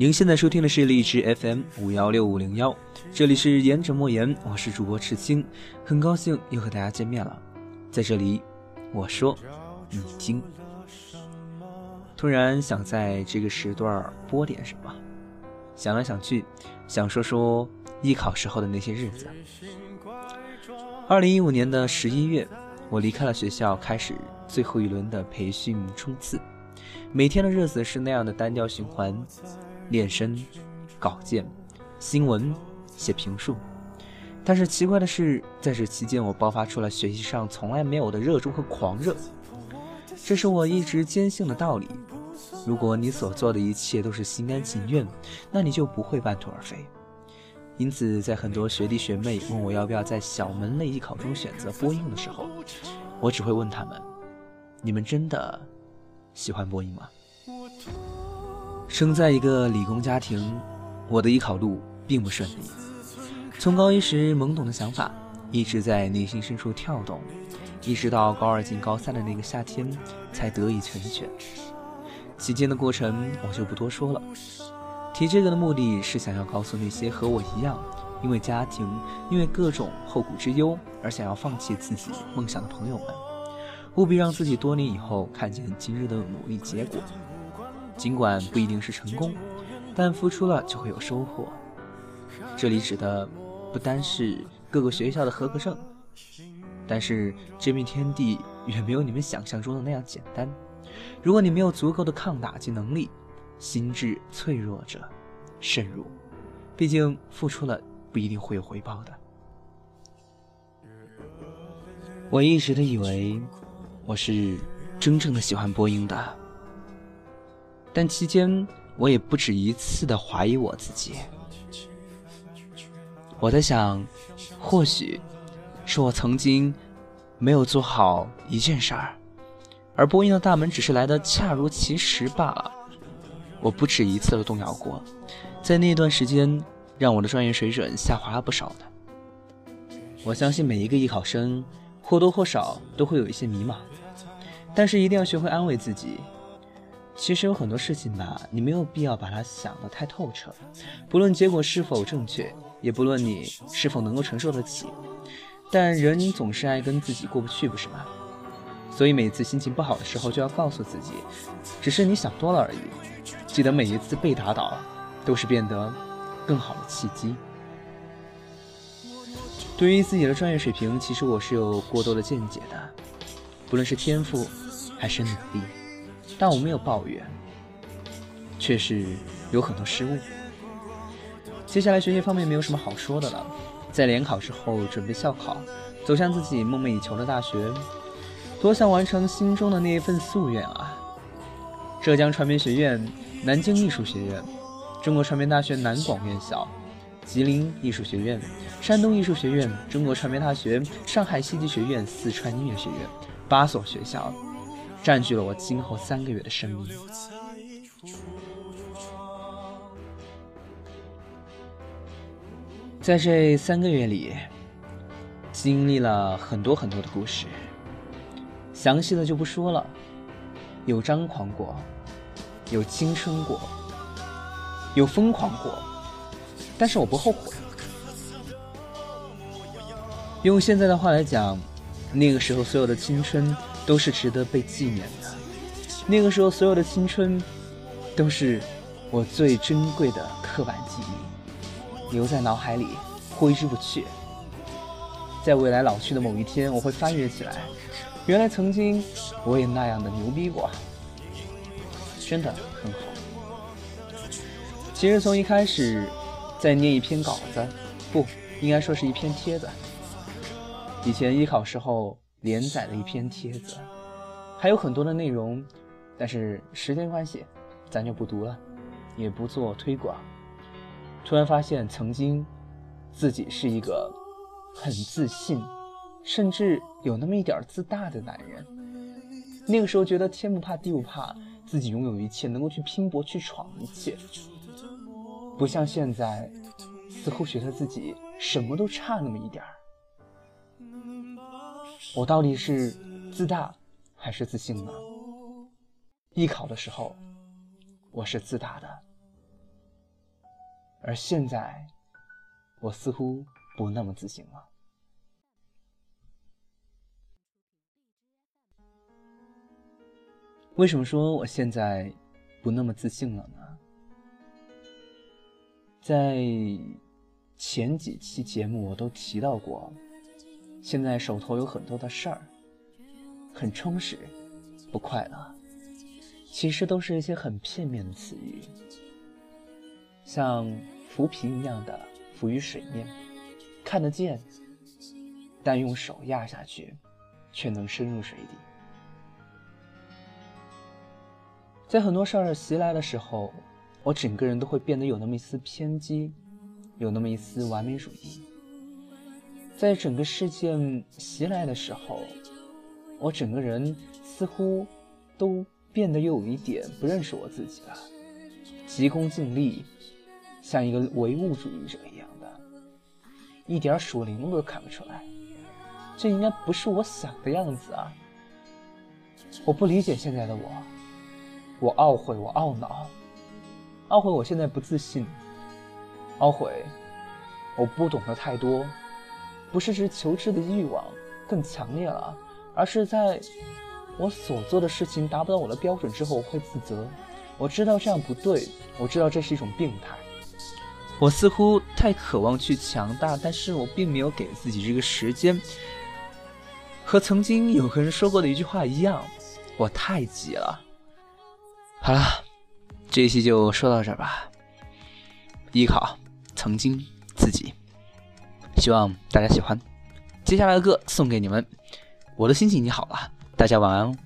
您现在收听的是荔枝 FM 五幺六五零幺，这里是言者莫言，我是主播赤青，很高兴又和大家见面了。在这里，我说你听。突然想在这个时段播点什么，想来想去，想说说艺考时候的那些日子。二零一五年的十一月，我离开了学校，开始最后一轮的培训冲刺。每天的日子是那样的单调循环。练声、稿件、新闻、写评述，但是奇怪的是，在这期间，我爆发出了学习上从来没有的热衷和狂热。这是我一直坚信的道理：如果你所做的一切都是心甘情愿，那你就不会半途而废。因此，在很多学弟学妹问我要不要在小门类艺考中选择播音的时候，我只会问他们：你们真的喜欢播音吗？生在一个理工家庭，我的艺考路并不顺利。从高一时懵懂的想法一直在内心深处跳动，一直到高二进高三的那个夏天才得以成全。期间的过程我就不多说了。提这个的目的是想要告诉那些和我一样，因为家庭、因为各种后顾之忧而想要放弃自己梦想的朋友们，务必让自己多年以后看见今日的努力结果。尽管不一定是成功，但付出了就会有收获。这里指的不单是各个学校的合格证，但是这片天地远没有你们想象中的那样简单。如果你没有足够的抗打击能力，心智脆弱者慎入，毕竟付出了不一定会有回报的。我一直都以为我是真正的喜欢播音的。但期间，我也不止一次的怀疑我自己。我在想，或许是我曾经没有做好一件事儿，而播音的大门只是来的恰如其时罢了。我不止一次的动摇过，在那段时间，让我的专业水准下滑了不少呢。我相信每一个艺考生或多或少都会有一些迷茫，但是一定要学会安慰自己。其实有很多事情吧，你没有必要把它想得太透彻，不论结果是否正确，也不论你是否能够承受得起。但人总是爱跟自己过不去，不是吗？所以每次心情不好的时候，就要告诉自己，只是你想多了而已。记得每一次被打倒，都是变得更好的契机。对于自己的专业水平，其实我是有过多的见解的，不论是天赋还是努力。但我没有抱怨，却是有很多失误。接下来学习方面没有什么好说的了，在联考之后准备校考，走向自己梦寐以求的大学，多想完成心中的那一份夙愿啊！浙江传媒学院、南京艺术学院、中国传媒大学南广院校、吉林艺术学院、山东艺术学院、中国传媒大学、上海戏剧学院、四川音乐学院，八所学校。占据了我今后三个月的生命，在这三个月里，经历了很多很多的故事，详细的就不说了。有张狂过，有青春过，有疯狂过，但是我不后悔。用现在的话来讲，那个时候所有的青春。都是值得被纪念的。那个时候，所有的青春，都是我最珍贵的刻板记忆，留在脑海里挥之不去。在未来老去的某一天，我会翻阅起来，原来曾经我也那样的牛逼过，真的很好。其实从一开始，在念一篇稿子，不应该说是一篇帖子。以前艺考时候。连载了一篇帖子，还有很多的内容，但是时间关系，咱就不读了，也不做推广。突然发现，曾经自己是一个很自信，甚至有那么一点自大的男人。那个时候觉得天不怕地不怕，自己拥有一切，能够去拼搏去闯一切。不像现在，似乎觉得自己什么都差那么一点儿。我到底是自大还是自信呢？艺考的时候，我是自大的，而现在，我似乎不那么自信了。为什么说我现在不那么自信了呢？在前几期节目我都提到过，现在手头有很多的事儿，很充实，不快乐。其实都是一些很片面的词语，像浮萍一样的浮于水面，看得见，但用手压下去，却能深入水底。在很多事儿袭来的时候，我整个人都会变得有那么一丝偏激，有那么一丝完美主义。在整个事件袭来的时候，我整个人似乎都变得又有一点不认识我自己了，急功近利，像一个唯物主义者一样的，一点属灵都看不出来。这应该不是我想的样子啊！我不理解现在的我。我懊悔，我懊恼，懊悔我现在不自信，懊悔我不懂得太多，不是指求知的欲望更强烈了，而是在我所做的事情达不到我的标准之后，我会自责。我知道这样不对，我知道这是一种病态。我似乎太渴望去强大，但是我并没有给自己这个时间。和曾经有个人说过的一句话一样，我太急了。好了，这一期就说到这儿吧。依靠曾经自己，希望大家喜欢。接下来的歌送给你们，我的心情已经好了，大家晚安哦。